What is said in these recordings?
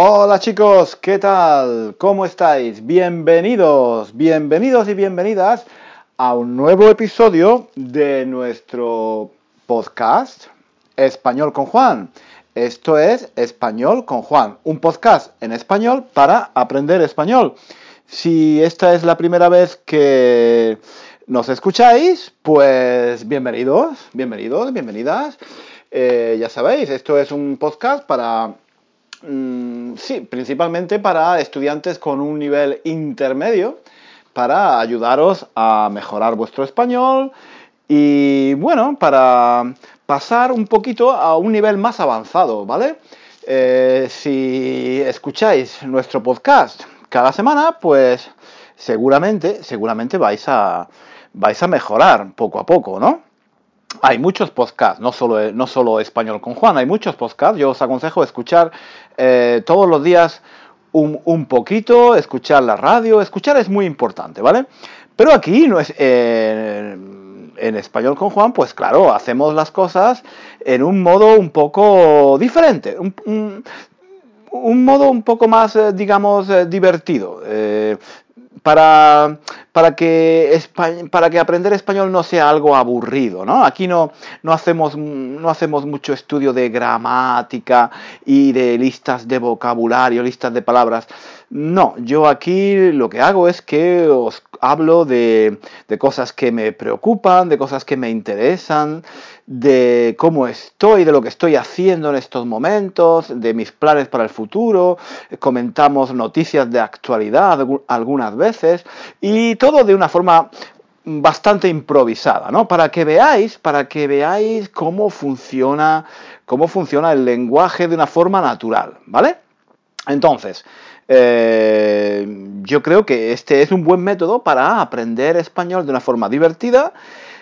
Hola chicos, ¿qué tal? ¿Cómo estáis? Bienvenidos, bienvenidos y bienvenidas a un nuevo episodio de nuestro podcast Español con Juan. Esto es Español con Juan, un podcast en español para aprender español. Si esta es la primera vez que nos escucháis, pues bienvenidos, bienvenidos, bienvenidas. Eh, ya sabéis, esto es un podcast para Mm, sí, principalmente para estudiantes con un nivel intermedio, para ayudaros a mejorar vuestro español y bueno, para pasar un poquito a un nivel más avanzado, ¿vale? Eh, si escucháis nuestro podcast cada semana, pues seguramente, seguramente vais a, vais a mejorar poco a poco, ¿no? Hay muchos podcasts, no solo, no solo Español con Juan, hay muchos podcasts. Yo os aconsejo escuchar eh, todos los días un, poquito, escuchar la radio. Escuchar es muy importante, ¿vale? Pero aquí no es. en Español con Juan, pues claro, hacemos las cosas en un modo un poco diferente. Un, modo un poco más, eh, digamos, eh, divertido para, para, que, para que aprender español no sea algo aburrido, ¿no? Aquí no, no, hacemos, no hacemos mucho estudio de gramática y de listas de vocabulario, listas de palabras. No, yo aquí lo que hago es que os hablo de, cosas que me preocupan, de cosas que me interesan, de cómo estoy, de lo que estoy haciendo en estos momentos, de mis planes para el futuro, comentamos noticias de actualidad algunas veces y todo de una forma bastante improvisada, ¿no? Para que veáis, para que veáis cómo funciona, cómo funciona el lenguaje de una forma natural, ¿vale? Entonces, eh, yo creo que este es un buen método para aprender español de una forma divertida,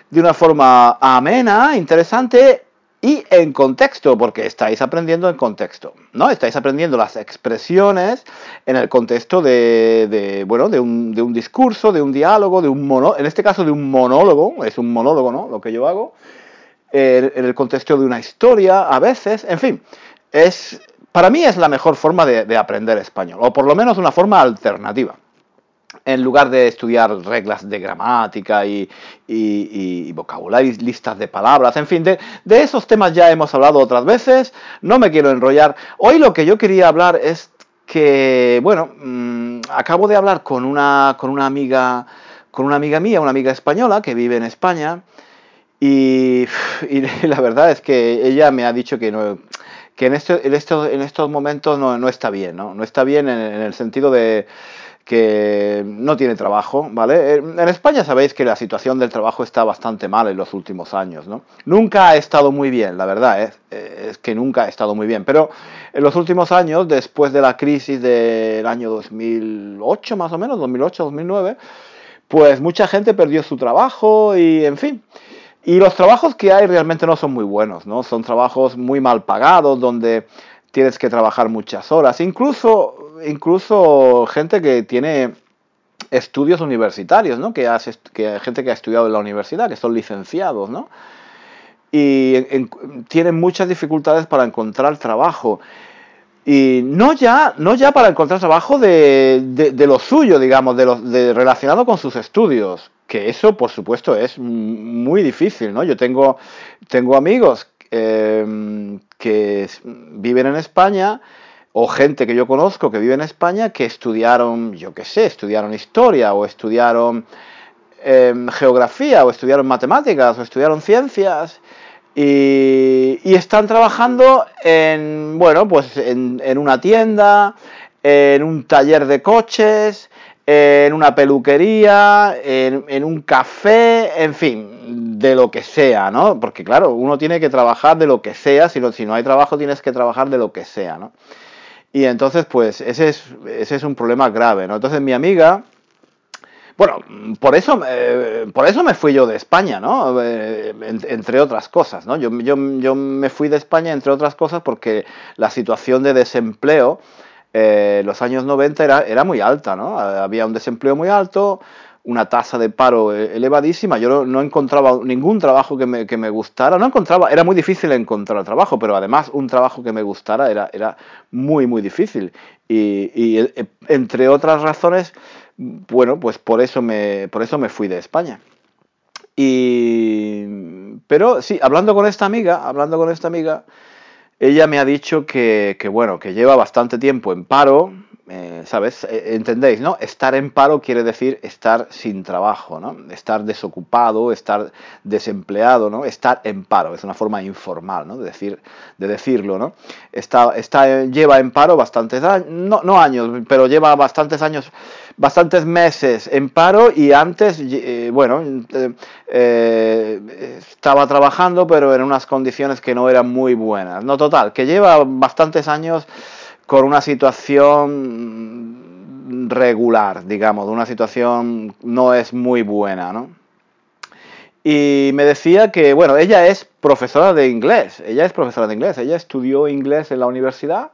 de una forma amena, interesante y en contexto, porque estáis aprendiendo en contexto, ¿no? Estáis aprendiendo las expresiones en el contexto de, bueno, de un, de un, discurso, de un diálogo, de un mono, en este caso de un monólogo, es un monólogo, ¿no? Lo que yo hago, en el contexto de una historia, a veces, en fin, es para mí es la mejor forma de, aprender español, o por lo menos una forma alternativa en lugar de estudiar reglas de gramática y, vocabulario, listas de palabras, en fin, de, esos temas ya hemos hablado otras veces, no me quiero enrollar. Hoy lo que yo quería hablar es que, bueno, mm, acabo de hablar con una, con una amiga, con una amiga mía, una amiga española que vive en España, y, y la verdad es que ella me ha dicho que no, que en, este, en, estos, en estos momentos no, no, está bien, ¿no? No está bien en, el sentido de que no tiene trabajo, ¿vale? En España sabéis que la situación del trabajo está bastante mal en los últimos años, ¿no? Nunca ha estado muy bien, la verdad, ¿eh? es que nunca ha estado muy bien, pero en los últimos años, después de la crisis del año 2008 más o menos, 2008-2009, pues mucha gente perdió su trabajo y, en fin, y los trabajos que hay realmente no son muy buenos, ¿no? Son trabajos muy mal pagados, donde tienes que trabajar muchas horas. Incluso, incluso gente que tiene estudios universitarios, ¿no? Que, hace, que gente que ha estudiado en la universidad, que son licenciados, ¿no? Y tienen muchas dificultades para encontrar trabajo. Y no ya, no ya para encontrar trabajo de, de, lo suyo, digamos, de, lo, de relacionado con sus estudios, que eso, por supuesto, es muy difícil, ¿no? Yo tengo, tengo amigos em, que viven en España o gente que yo conozco que vive en España que estudiaron, yo qué sé, estudiaron historia o estudiaron em, geografía o estudiaron matemáticas o estudiaron ciencias y, están trabajando en, bueno, pues en, en una tienda, en un taller de coches, en una peluquería, en, un café, en fin, de lo que sea, ¿no? Porque claro, uno tiene que trabajar de lo que sea, si no, si no hay trabajo tienes que trabajar de lo que sea, ¿no? Y entonces, pues, ese es, ese es un problema grave, ¿no? Entonces mi amiga, bueno, por eso, eh, por eso me fui yo de España, ¿no? Eh, entre otras cosas, ¿no? Yo, yo, yo me fui de España, entre otras cosas, porque la situación de desempleo eh, los años 90 era, era muy alta, ¿no? Había un desempleo muy alto, una tasa de paro elevadísima. Yo no, encontraba ningún trabajo que me, que me, gustara. No encontraba, era muy difícil encontrar trabajo, pero además un trabajo que me gustara era, era muy, muy difícil. Y, y, eh, entre otras razones, bueno, pues por eso me, por eso me fui de España. Y, pero sí, hablando con esta amiga, hablando con esta amiga, ella me ha dicho que, que bueno, que lleva bastante tiempo en paro, eh, ¿sabes? Eh, ¿Entendéis, no? Estar en paro quiere decir estar sin trabajo, ¿no? Estar desocupado, estar desempleado, ¿no? Estar en paro, es una forma informal, ¿no? De, decir, de decirlo, ¿no? Está, lleva en paro bastantes años, no, no años, pero lleva bastantes años, bastantes meses en paro y antes, eh, bueno, estaba trabajando, pero en unas condiciones que no eran muy buenas. No, total, que lleva bastantes años con una situación regular, digamos, una situación no es muy buena, ¿no? Y me decía que, bueno, ella es profesora de inglés, ella es profesora de inglés, ella estudió inglés en la universidad,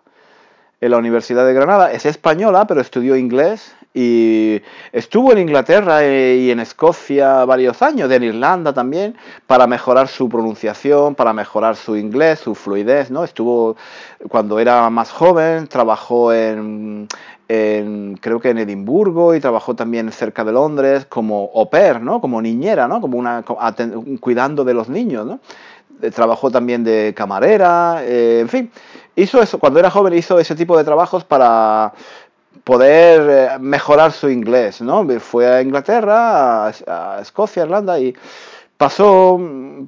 en la Universidad de Granada, es española, pero estudió inglés y estuvo en Inglaterra y en Escocia varios años, en Irlanda también, para mejorar su pronunciación, para mejorar su inglés, su fluidez, ¿no? Estuvo cuando era más joven, trabajó en, creo que en Edimburgo y trabajó también cerca de Londres como au pair, ¿no? Como niñera, ¿no? Como una cuidando de los niños, ¿no? Eh, trabajó también de camarera, eh, en fin, hizo eso, cuando era joven hizo ese tipo de trabajos para poder eh, mejorar su inglés, ¿no? Fue a Inglaterra, a, Escocia, Irlanda y pasó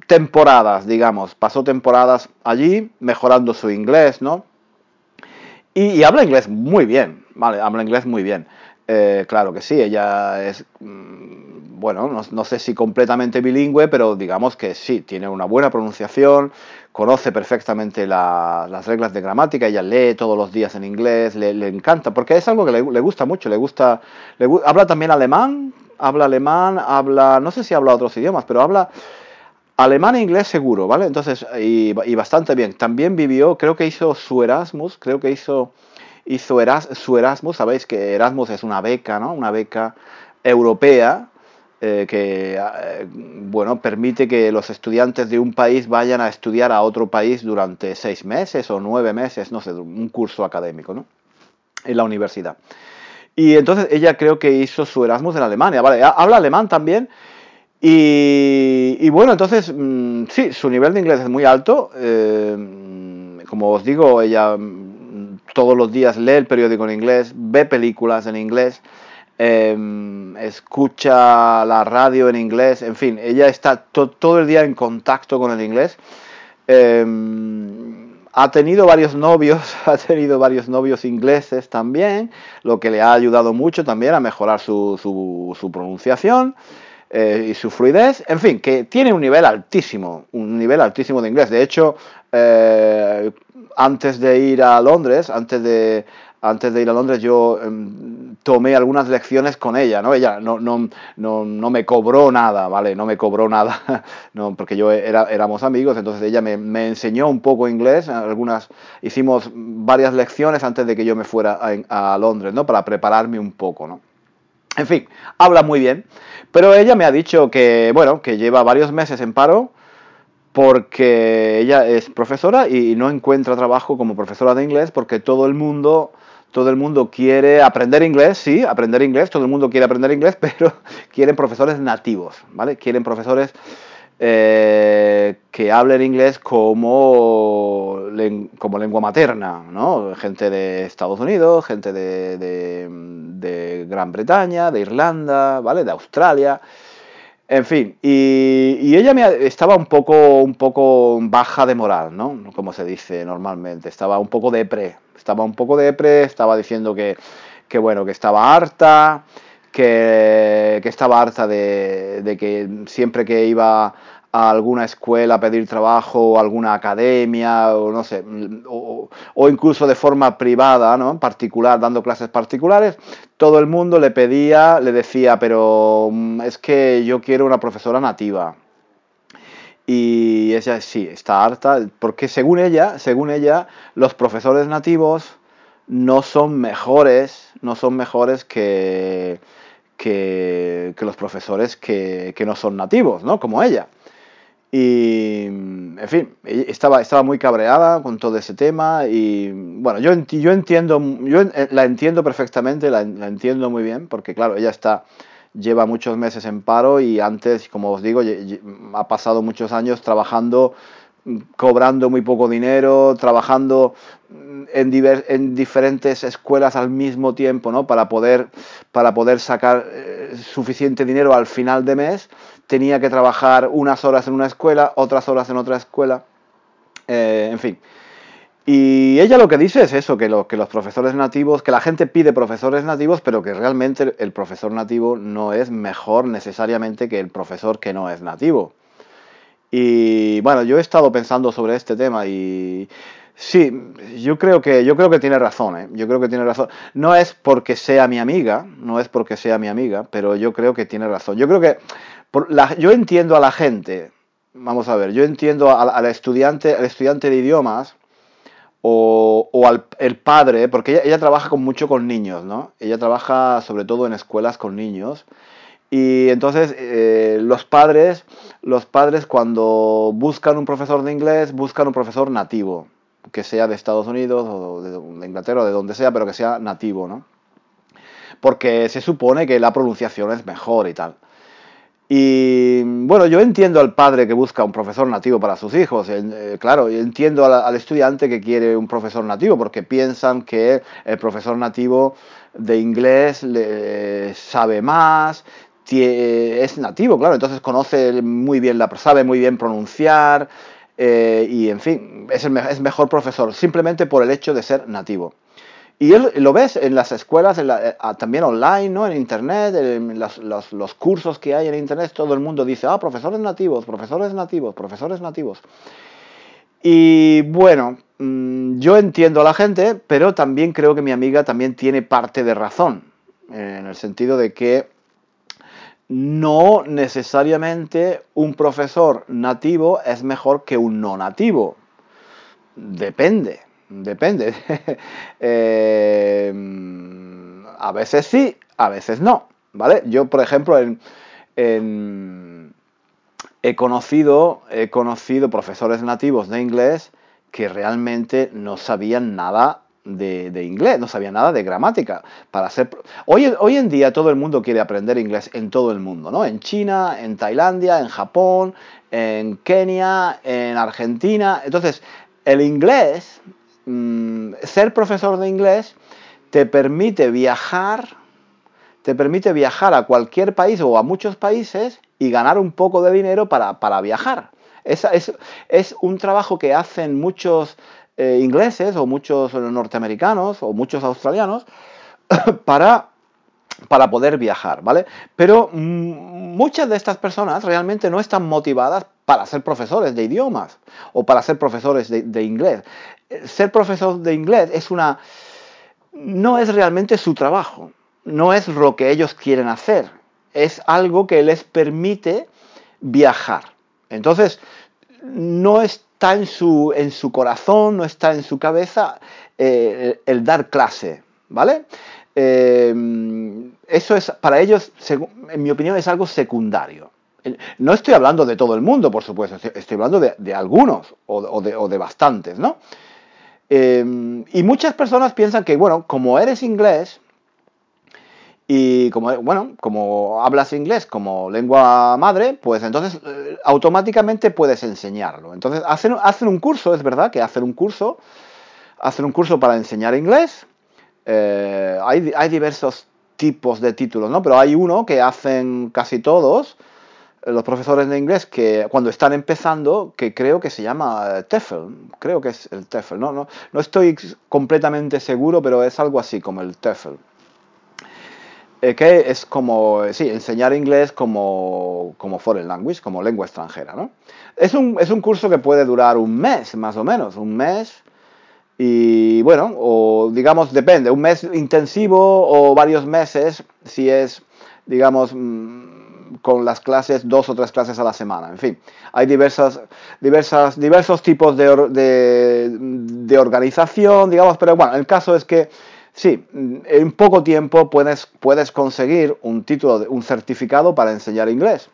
temporadas, digamos, pasó temporadas allí mejorando su inglés, ¿no? Y, habla inglés muy bien, ¿vale? Habla inglés muy bien. Eh, claro que sí, ella es, mm, bueno, no, sé si completamente bilingüe, pero digamos que sí, tiene una buena pronunciación, conoce perfectamente las reglas de gramática, ella lee todos los días en inglés, le, encanta, porque es algo que le, gusta mucho, le gusta, le, habla también alemán, habla alemán, habla, no sé si habla otros idiomas, pero habla alemán e inglés seguro, ¿vale? Entonces, y, bastante bien. También vivió, creo que hizo su Erasmus, creo que hizo, hizo su Erasmus, sabéis que Erasmus es una beca, ¿no? Una beca europea eh, que eh, bueno, permite que los estudiantes de un país vayan a estudiar a otro país durante seis meses o nueve meses, no sé, un curso académico, ¿no? En la universidad. Y entonces ella creo que hizo su Erasmus en Alemania, ¿vale? Habla alemán también. Y, bueno, entonces, mm, sí, su nivel de inglés es muy alto. Eh, como os digo, ella mm, todos los días lee el periódico en inglés, ve películas en inglés. Em, escucha la radio en inglés, en fin, ella está todo el día en contacto con el inglés. Em, ha tenido varios novios, ha tenido varios novios ingleses también, lo que le ha ayudado mucho también a mejorar su, su, pronunciación eh, y su fluidez. En fin, que tiene un nivel altísimo, un nivel altísimo de inglés. De hecho, eh, antes de ir a Londres, antes de, antes de ir a Londres yo em, tomé algunas lecciones con ella, ¿no? Ella no, no, no, no, me cobró nada, ¿vale? No me cobró nada, no, porque yo era, éramos amigos, entonces ella me, enseñó un poco inglés, algunas, hicimos varias lecciones antes de que yo me fuera a, a Londres, ¿no? Para prepararme un poco, ¿no? En fin, habla muy bien, pero ella me ha dicho que, bueno, que lleva varios meses en paro, porque ella es profesora y no encuentra trabajo como profesora de inglés porque todo el mundo todo el mundo quiere aprender inglés, sí, aprender inglés, todo el mundo quiere aprender inglés, pero quieren profesores nativos, ¿vale? Quieren profesores eh, que hablen inglés como, como lengua materna, ¿no? Gente de Estados Unidos, gente de, de, Gran Bretaña, de Irlanda, ¿vale? De Australia. En fin, y, ella me, estaba un poco, un poco baja de moral, ¿no? Como se dice normalmente, estaba un poco depre, estaba un poco depre, estaba diciendo que, que bueno, que estaba harta, que, que estaba harta de, de, que siempre que iba a alguna escuela a pedir trabajo o alguna academia o no sé, o, o, incluso de forma privada, ¿no? En particular, dando clases particulares, todo el mundo le pedía, le decía, pero mm, es que yo quiero una profesora nativa. Y ella sí, está harta, porque según ella, según ella, los profesores nativos no son mejores, no son mejores que, que, los profesores que, que, no son nativos, ¿no? Como ella. Y, en fin, estaba, estaba muy cabreada con todo ese tema y, bueno, yo, yo entiendo, yo la entiendo perfectamente, la, la, entiendo muy bien, porque claro, ella está, lleva muchos meses en paro y antes, como os digo, ha pasado muchos años trabajando cobrando muy poco dinero, trabajando en, en diferentes escuelas al mismo tiempo, ¿no? Para poder, para poder sacar eh, suficiente dinero al final de mes, tenía que trabajar unas horas en una escuela, otras horas en otra escuela, eh, en fin. Y ella lo que dice es eso, que, lo, que los profesores nativos, que la gente pide profesores nativos, pero que realmente el profesor nativo no es mejor necesariamente que el profesor que no es nativo. Y bueno, yo he estado pensando sobre este tema y sí, yo creo que, yo creo que tiene razón, ¿eh? yo creo que tiene razón. No es porque sea mi amiga, no es porque sea mi amiga, pero yo creo que tiene razón. Yo creo que yo entiendo a la gente, vamos a ver, yo entiendo al, estudiante, al estudiante de idiomas o, al el padre, porque ella, trabaja con, mucho con niños, ¿no? Ella trabaja sobre todo en escuelas con niños y entonces eh, los padres, los padres cuando buscan un profesor de inglés, buscan un profesor nativo, que sea de Estados Unidos o de, Inglaterra o de donde sea, pero que sea nativo, ¿no? Porque se supone que la pronunciación es mejor y tal. Y bueno, yo entiendo al padre que busca un profesor nativo para sus hijos, eh, claro, entiendo al, estudiante que quiere un profesor nativo, porque piensan que el profesor nativo de inglés le sabe más, es nativo, claro, entonces conoce muy bien, la, sabe muy bien pronunciar eh, y, en fin, es, el, es mejor profesor simplemente por el hecho de ser nativo. Y lo ves en las escuelas, eh, ah, también online, ¿no? en Internet, en los, los, cursos que hay en Internet, todo el mundo dice, ah, profesores nativos, profesores nativos, profesores nativos. Y bueno, mm, yo entiendo a la gente, pero también creo que mi amiga también tiene parte de razón, en el sentido de que no necesariamente un profesor nativo es mejor que un no nativo. Depende, depende. Eh, a veces sí, a veces no. ¿Vale? Yo, por ejemplo, he, conocido, he conocido profesores nativos de inglés que realmente no sabían nada de, inglés, no sabía nada de gramática. Para ser, hoy, hoy en día todo el mundo quiere aprender inglés en todo el mundo, ¿no? En China, en Tailandia, en Japón, en Kenia, en Argentina. Entonces, el inglés, mm, ser profesor de inglés, te permite viajar, te permite viajar a cualquier país o a muchos países y ganar un poco de dinero para, para viajar. Es, es, un trabajo que hacen muchos eh, ingleses o muchos norteamericanos o muchos australianos para, para poder viajar, ¿vale? Pero mm, muchas de estas personas realmente no están motivadas para ser profesores de idiomas o para ser profesores de, inglés. Ser profesor de inglés es una... no es realmente su trabajo, no es lo que ellos quieren hacer, es algo que les permite viajar. Entonces, no es está en su, en su corazón, no está en su cabeza eh, el dar clase, ¿vale? Eh, eso es, para ellos, en mi opinión, es algo secundario. No estoy hablando de todo el mundo, por supuesto, estoy hablando de, algunos o, de, bastantes, ¿no? Eh, y muchas personas piensan que, bueno, como eres inglés, y como, bueno, como hablas inglés como lengua madre, pues entonces eh, automáticamente puedes enseñarlo. Entonces hacen, un curso, es verdad que hacen un curso, hacen un curso para enseñar inglés. Eh, hay, hay, diversos tipos de títulos, ¿no? Pero hay uno que hacen casi todos los profesores de inglés que cuando están empezando, que creo que se llama TEFL, creo que es el TEFL, no, no, no estoy completamente seguro, pero es algo así como el TEFL. Eh, que es como, sí, enseñar inglés como, como foreign language, como lengua extranjera, ¿no? Es un, es un curso que puede durar un mes, más o menos, un mes, y bueno, o digamos, depende, un mes intensivo o varios meses, si es, digamos, mm, con las clases, dos o tres clases a la semana, en fin. Hay diversas, diversas, diversos tipos de, de, de organización, digamos, pero bueno, el caso es que Sí, en poco tiempo puedes, puedes conseguir un título, un certificado para enseñar inglés.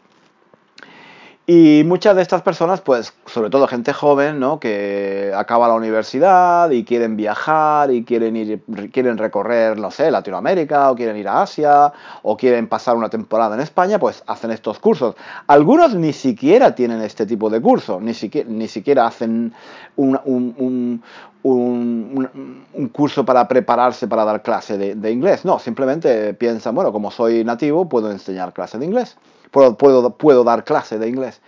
Y muchas de estas personas, pues, sobre todo gente joven, ¿no? Que acaba la universidad y quieren viajar y quieren ir, quieren recorrer, no sé, Latinoamérica o quieren ir a Asia o quieren pasar una temporada en España, pues hacen estos cursos. Algunos ni siquiera tienen este tipo de curso, ni siquiera, ni siquiera hacen un, un, un, curso para prepararse para dar clase de, de inglés. No, simplemente piensan, bueno, como soy nativo, puedo enseñar clase de inglés puedo, puedo, puedo dar clase de inglés.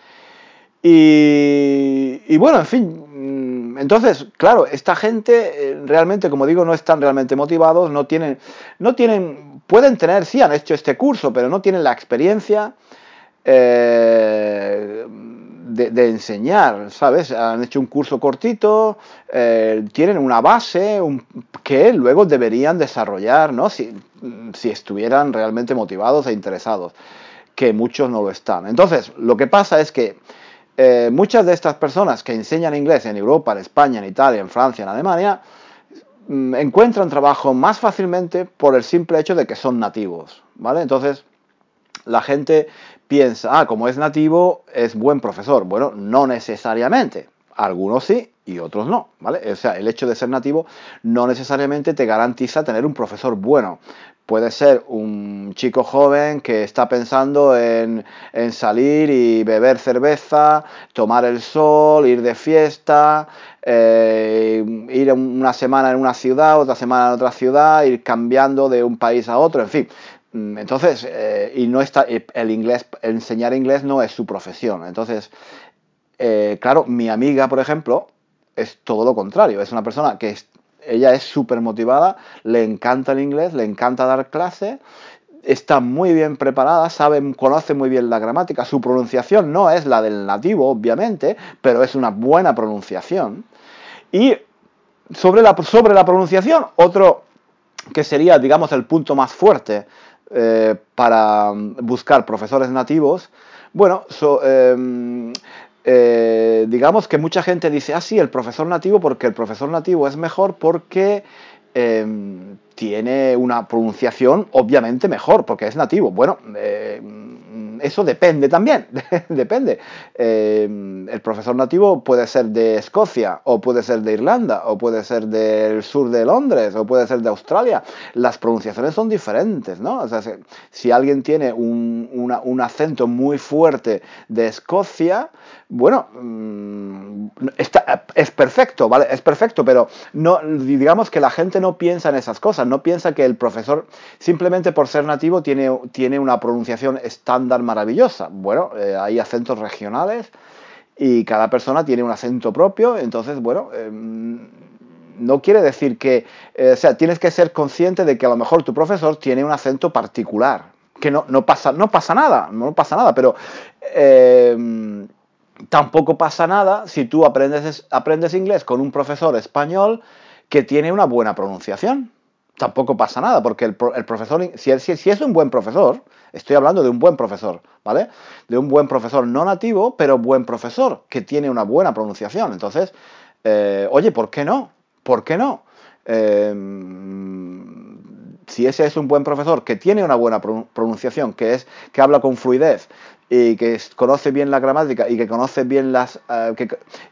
Y, y, bueno, en fin, mm, entonces, claro, esta gente eh, realmente, como digo, no están realmente motivados, no tienen, no tienen, pueden tener, sí, han hecho este curso, pero no tienen la experiencia eh, de, enseñar, ¿sabes? Han hecho un curso cortito, eh, tienen una base que luego deberían desarrollar, ¿no? Si, si estuvieran realmente motivados e interesados que muchos no lo están. Entonces, lo que pasa es que eh, muchas de estas personas que enseñan inglés en Europa, en España, en Italia, en Francia, en Alemania, mm, encuentran trabajo más fácilmente por el simple hecho de que son nativos, ¿vale? Entonces, la gente piensa, ah, como es nativo, es buen profesor. Bueno, no necesariamente. Algunos sí y otros no, ¿vale? O sea, el hecho de ser nativo no necesariamente te garantiza tener un profesor bueno. Puede ser un chico joven que está pensando en, salir y beber cerveza, tomar el sol, ir de fiesta, eh, ir una semana en una ciudad, otra semana en otra ciudad, ir cambiando de un país a otro, en fin. Mm, entonces, eh, y no está, el inglés, enseñar inglés no es su profesión. Entonces, eh, claro, mi amiga, por ejemplo, es todo lo contrario. Es una persona que ella es súper motivada, le encanta el inglés, le encanta dar clase, está muy bien preparada, sabe, conoce muy bien la gramática, su pronunciación no es la del nativo, obviamente, pero es una buena pronunciación. Y sobre la, sobre la pronunciación, otro que sería, digamos, el punto más fuerte eh, para buscar profesores nativos, bueno, em, eh, digamos que mucha gente dice, ah, sí, el profesor nativo, porque el profesor nativo es mejor porque em, tiene una pronunciación obviamente mejor, porque es nativo. Bueno, eh, eso depende también, depende. Eh, el profesor nativo puede ser de Escocia, o puede ser de Irlanda, o puede ser del sur de Londres, o puede ser de Australia. Las pronunciaciones son diferentes, ¿no? O sea, si, alguien tiene un, acento muy fuerte de Escocia, bueno, mm, es perfecto, ¿vale? Es perfecto, pero no, digamos que la gente no piensa en esas cosas, no piensa que el profesor, simplemente por ser nativo, tiene, tiene una pronunciación estándar maravillosa. Bueno, eh, hay acentos regionales y cada persona tiene un acento propio, entonces, bueno, em, no quiere decir que, eh, o sea, tienes que ser consciente de que a lo mejor tu profesor tiene un acento particular, que no, no, pasa, no pasa nada, no pasa nada, pero em, tampoco pasa nada si tú aprendes, aprendes inglés con un profesor español que tiene una buena pronunciación tampoco pasa nada, porque el, profesor, si, si, es un buen profesor, estoy hablando de un buen profesor, ¿vale? De un buen profesor no nativo, pero buen profesor, que tiene una buena pronunciación. Entonces, eh, oye, ¿por qué no? ¿Por qué no? Em, si ese es un buen profesor que tiene una buena pronunciación, que es que habla con fluidez y que conoce bien la gramática y que conoce bien las eh,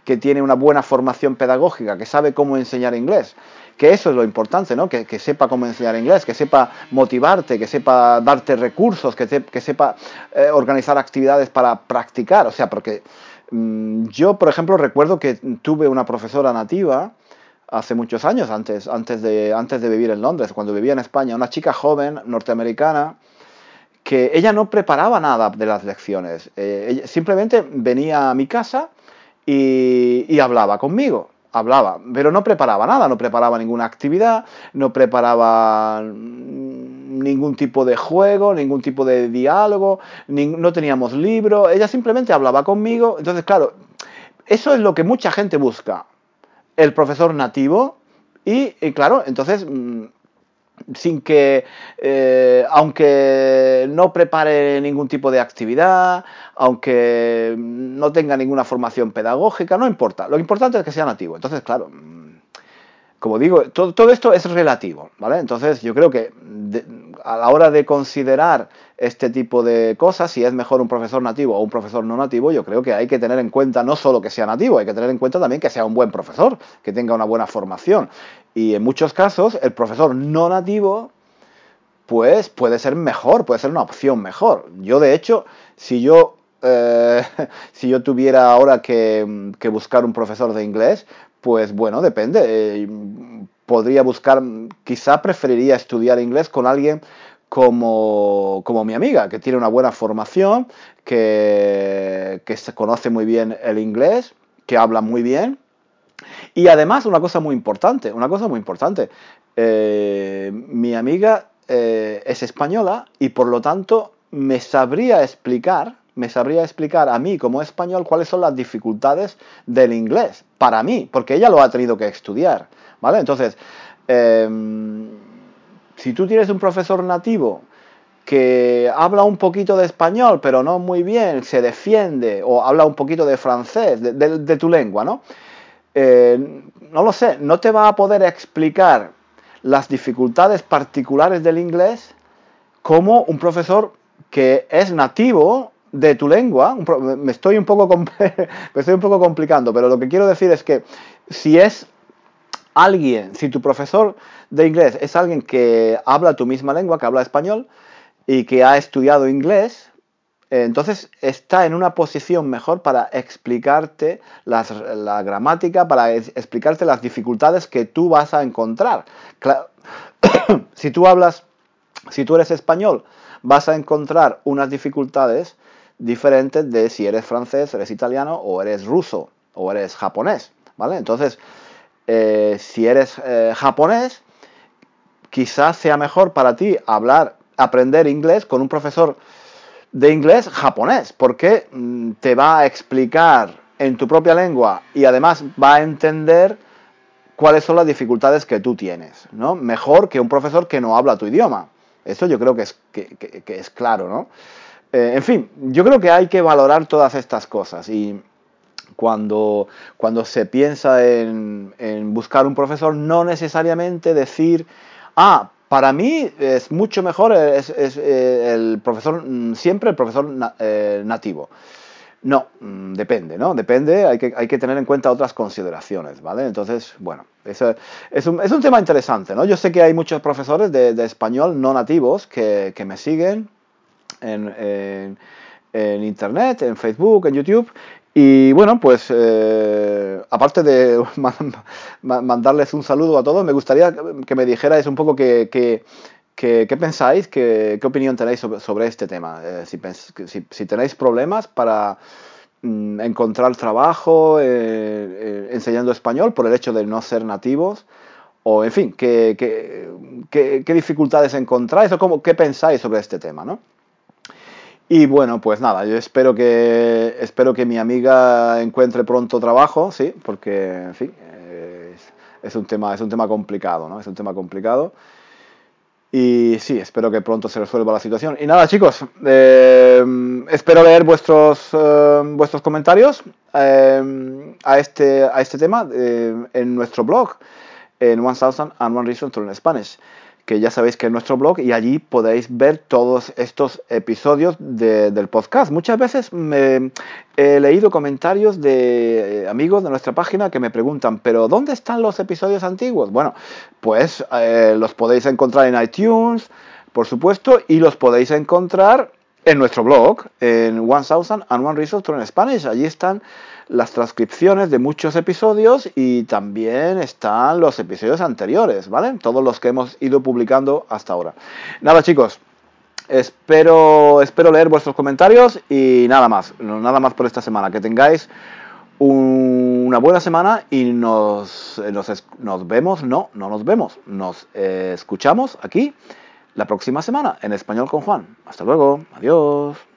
que, tiene una buena formación pedagógica, que sabe cómo enseñar inglés, que eso es lo importante, ¿no? Que, sepa cómo enseñar inglés, que sepa motivarte, que sepa darte recursos, que, que sepa eh, organizar actividades para practicar. O sea, porque mm, yo, por ejemplo, recuerdo que tuve una profesora nativa hace muchos años, antes, antes, de, antes de vivir en Londres, cuando vivía en España, una chica joven norteamericana que ella no preparaba nada de las lecciones, eh, simplemente venía a mi casa y hablaba conmigo hablaba, pero no preparaba nada, no preparaba ninguna actividad, no preparaba ningún tipo de juego, ningún tipo de diálogo, no teníamos libro, ella simplemente hablaba conmigo, entonces claro, eso es lo que mucha gente busca, el profesor nativo y, claro, entonces mm, sin que, eh, aunque no prepare ningún tipo de actividad, aunque no tenga ninguna formación pedagógica, no importa. Lo importante es que sea nativo. Entonces, claro, mm, como digo, todo, todo, esto es relativo, ¿vale? Entonces yo creo que a la hora de considerar este tipo de cosas, si es mejor un profesor nativo o un profesor no nativo, yo creo que hay que tener en cuenta no solo que sea nativo, hay que tener en cuenta también que sea un buen profesor, que tenga una buena formación. Y en muchos casos, el profesor no nativo, pues puede ser mejor, puede ser una opción mejor. Yo, de hecho, si yo eh, si yo tuviera ahora que, que, buscar un profesor de inglés, pues bueno, depende. Eh, podría buscar, quizá preferiría estudiar inglés con alguien como, como, mi amiga, que tiene una buena formación, que, que se conoce muy bien el inglés, que habla muy bien. Y además, una cosa muy importante, una cosa muy importante, eh, mi amiga eh, es española y por lo tanto me sabría explicar me sabría explicar a mí como español cuáles son las dificultades del inglés, para mí, porque ella lo ha tenido que estudiar, ¿vale? Entonces, em, si tú tienes un profesor nativo que habla un poquito de español, pero no muy bien, se defiende, o habla un poquito de francés, de, tu lengua, ¿no? Eh, no lo sé, no te va a poder explicar las dificultades particulares del inglés como un profesor que es nativo de tu lengua, me estoy un poco me estoy un poco complicando, pero lo que quiero decir es que si es alguien, si tu profesor de inglés es alguien que habla tu misma lengua, que habla español y que ha estudiado inglés, entonces está en una posición mejor para explicarte la gramática, para explicarte las dificultades que tú vas a encontrar. si tú hablas, si tú eres español, vas a encontrar unas dificultades diferentes de si eres francés, eres italiano o eres ruso o eres japonés, ¿vale? Entonces, eh, si eres eh, japonés, quizás sea mejor para ti hablar, aprender inglés con un profesor de inglés japonés, porque mm, te va a explicar en tu propia lengua y además va a entender cuáles son las dificultades que tú tienes, ¿no? Mejor que un profesor que no habla tu idioma. Eso yo creo que es, claro, ¿no? Eh, en fin, yo creo que hay que valorar todas estas cosas y cuando, cuando se piensa en, buscar un profesor, no necesariamente decir, ah, para mí es mucho mejor es, eh, el profesor, mm, siempre el profesor eh, nativo. No, mm, depende, ¿no? Depende, hay que, hay que tener en cuenta otras consideraciones, ¿vale? Entonces, bueno, eso es, un, es un tema interesante, ¿no? Yo sé que hay muchos profesores de, español no nativos que, que me siguen, en, Internet, en Facebook, en YouTube. Y bueno, pues eh, aparte de mandarles un saludo a todos, me gustaría que me dijerais un poco qué que, pensáis, qué opinión tenéis sobre, este tema. Eh, si, tenéis problemas para mm, encontrar trabajo eh, enseñando español por el hecho de no ser nativos, o en fin, qué, qué dificultades encontráis o cómo, qué pensáis sobre este tema, ¿no? Y bueno, pues nada, yo espero que, espero que mi amiga encuentre pronto trabajo, sí, porque, en fin, es, un, tema, es un tema complicado, ¿no? Es un tema complicado. Y sí, espero que pronto se resuelva la situación. Y nada, chicos, eh, espero leer vuestros, eh, vuestros comentarios eh, a, este, a este tema en nuestro blog, en 1000 and One Reasons to Learn Spanish que ya sabéis que es nuestro blog y allí podéis ver todos estos episodios del podcast. Muchas veces me he leído comentarios de eh, amigos de nuestra página que me preguntan, pero ¿dónde están los episodios antiguos? Bueno, pues eh, los podéis encontrar en iTunes, por supuesto, y los podéis encontrar en nuestro blog, en 1000 and One Resource en Spanish. Allí están las transcripciones de muchos episodios y también están los episodios anteriores, ¿vale? Todos los que hemos ido publicando hasta ahora. Nada, chicos. Espero, espero leer vuestros comentarios y nada más, nada más por esta semana. Que tengáis una buena semana y nos, nos, nos vemos, no, no nos vemos, nos escuchamos aquí la próxima semana en Español con Juan. Hasta luego, adiós.